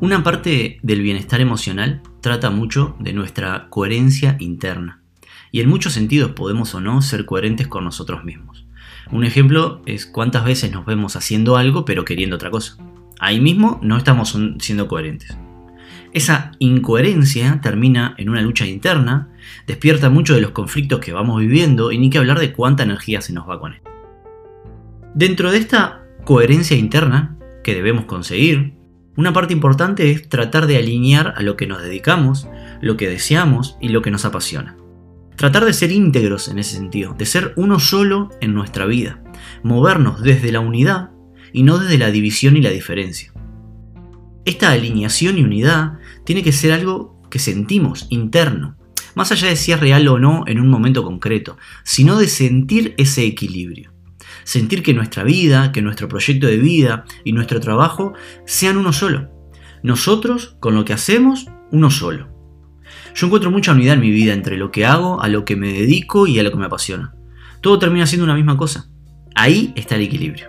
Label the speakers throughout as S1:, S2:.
S1: Una parte del bienestar emocional trata mucho de nuestra coherencia interna. Y en muchos sentidos podemos o no ser coherentes con nosotros mismos. Un ejemplo es cuántas veces nos vemos haciendo algo pero queriendo otra cosa. Ahí mismo no estamos siendo coherentes. Esa incoherencia termina en una lucha interna, despierta mucho de los conflictos que vamos viviendo y ni que hablar de cuánta energía se nos va con él. Dentro de esta coherencia interna que debemos conseguir, una parte importante es tratar de alinear a lo que nos dedicamos, lo que deseamos y lo que nos apasiona. Tratar de ser íntegros en ese sentido, de ser uno solo en nuestra vida, movernos desde la unidad y no desde la división y la diferencia. Esta alineación y unidad tiene que ser algo que sentimos interno, más allá de si es real o no en un momento concreto, sino de sentir ese equilibrio. Sentir que nuestra vida, que nuestro proyecto de vida y nuestro trabajo sean uno solo. Nosotros, con lo que hacemos, uno solo. Yo encuentro mucha unidad en mi vida entre lo que hago, a lo que me dedico y a lo que me apasiona. Todo termina siendo una misma cosa. Ahí está el equilibrio.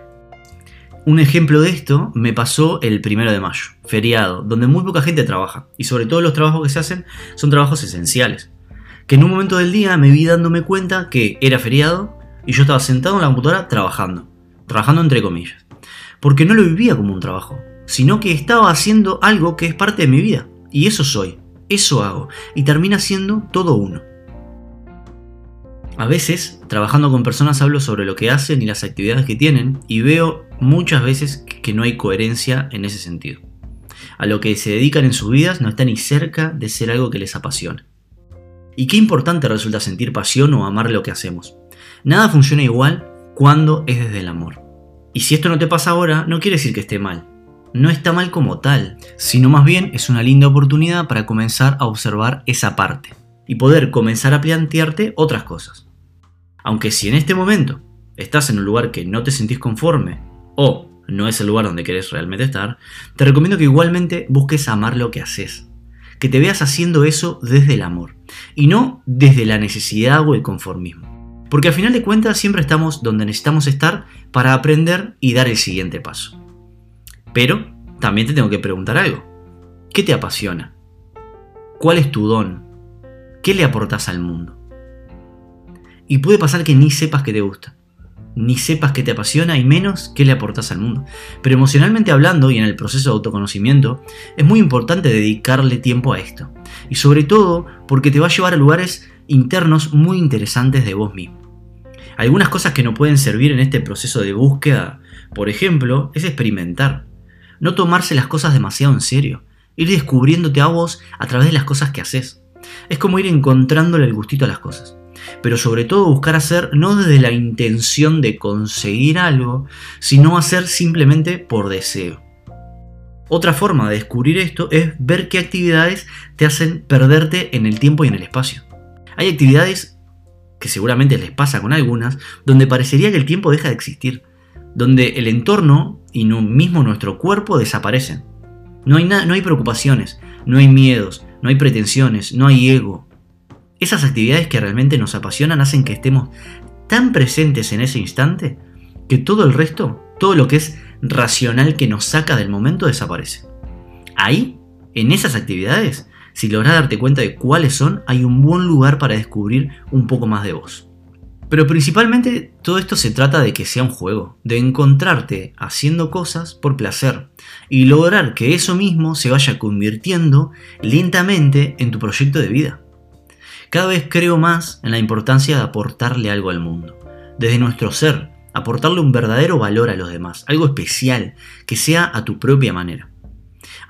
S1: Un ejemplo de esto me pasó el primero de mayo, feriado, donde muy poca gente trabaja, y sobre todo los trabajos que se hacen son trabajos esenciales. Que en un momento del día me vi dándome cuenta que era feriado y yo estaba sentado en la computadora trabajando, trabajando entre comillas, porque no lo vivía como un trabajo, sino que estaba haciendo algo que es parte de mi vida, y eso soy, eso hago, y termina siendo todo uno. A veces, trabajando con personas, hablo sobre lo que hacen y las actividades que tienen y veo muchas veces que no hay coherencia en ese sentido. A lo que se dedican en sus vidas no está ni cerca de ser algo que les apasiona. Y qué importante resulta sentir pasión o amar lo que hacemos. Nada funciona igual cuando es desde el amor. Y si esto no te pasa ahora, no quiere decir que esté mal. No está mal como tal, sino más bien es una linda oportunidad para comenzar a observar esa parte y poder comenzar a plantearte otras cosas. Aunque si en este momento estás en un lugar que no te sentís conforme o no es el lugar donde querés realmente estar, te recomiendo que igualmente busques amar lo que haces. Que te veas haciendo eso desde el amor y no desde la necesidad o el conformismo. Porque al final de cuentas siempre estamos donde necesitamos estar para aprender y dar el siguiente paso. Pero también te tengo que preguntar algo. ¿Qué te apasiona? ¿Cuál es tu don? ¿Qué le aportas al mundo? Y puede pasar que ni sepas que te gusta, ni sepas que te apasiona y menos que le aportas al mundo. Pero emocionalmente hablando y en el proceso de autoconocimiento, es muy importante dedicarle tiempo a esto. Y sobre todo porque te va a llevar a lugares internos muy interesantes de vos mismo. Algunas cosas que no pueden servir en este proceso de búsqueda, por ejemplo, es experimentar. No tomarse las cosas demasiado en serio. Ir descubriéndote a vos a través de las cosas que haces. Es como ir encontrándole el gustito a las cosas pero sobre todo buscar hacer no desde la intención de conseguir algo, sino hacer simplemente por deseo. Otra forma de descubrir esto es ver qué actividades te hacen perderte en el tiempo y en el espacio. Hay actividades que seguramente les pasa con algunas, donde parecería que el tiempo deja de existir, donde el entorno y no mismo nuestro cuerpo desaparecen. No hay, no hay preocupaciones, no hay miedos, no hay pretensiones, no hay ego, esas actividades que realmente nos apasionan hacen que estemos tan presentes en ese instante que todo el resto, todo lo que es racional que nos saca del momento desaparece. Ahí, en esas actividades, si logras darte cuenta de cuáles son, hay un buen lugar para descubrir un poco más de vos. Pero principalmente todo esto se trata de que sea un juego, de encontrarte haciendo cosas por placer y lograr que eso mismo se vaya convirtiendo lentamente en tu proyecto de vida. Cada vez creo más en la importancia de aportarle algo al mundo, desde nuestro ser, aportarle un verdadero valor a los demás, algo especial, que sea a tu propia manera.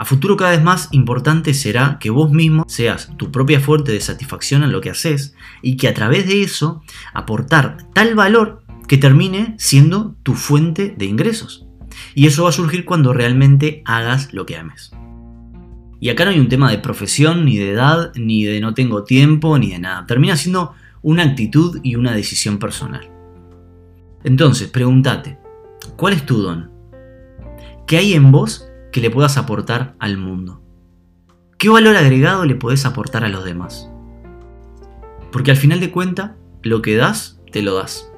S1: A futuro cada vez más importante será que vos mismo seas tu propia fuente de satisfacción en lo que haces y que a través de eso aportar tal valor que termine siendo tu fuente de ingresos. Y eso va a surgir cuando realmente hagas lo que ames. Y acá no hay un tema de profesión, ni de edad, ni de no tengo tiempo, ni de nada. Termina siendo una actitud y una decisión personal. Entonces, pregúntate, ¿cuál es tu don? ¿Qué hay en vos que le puedas aportar al mundo? ¿Qué valor agregado le podés aportar a los demás? Porque al final de cuentas, lo que das, te lo das.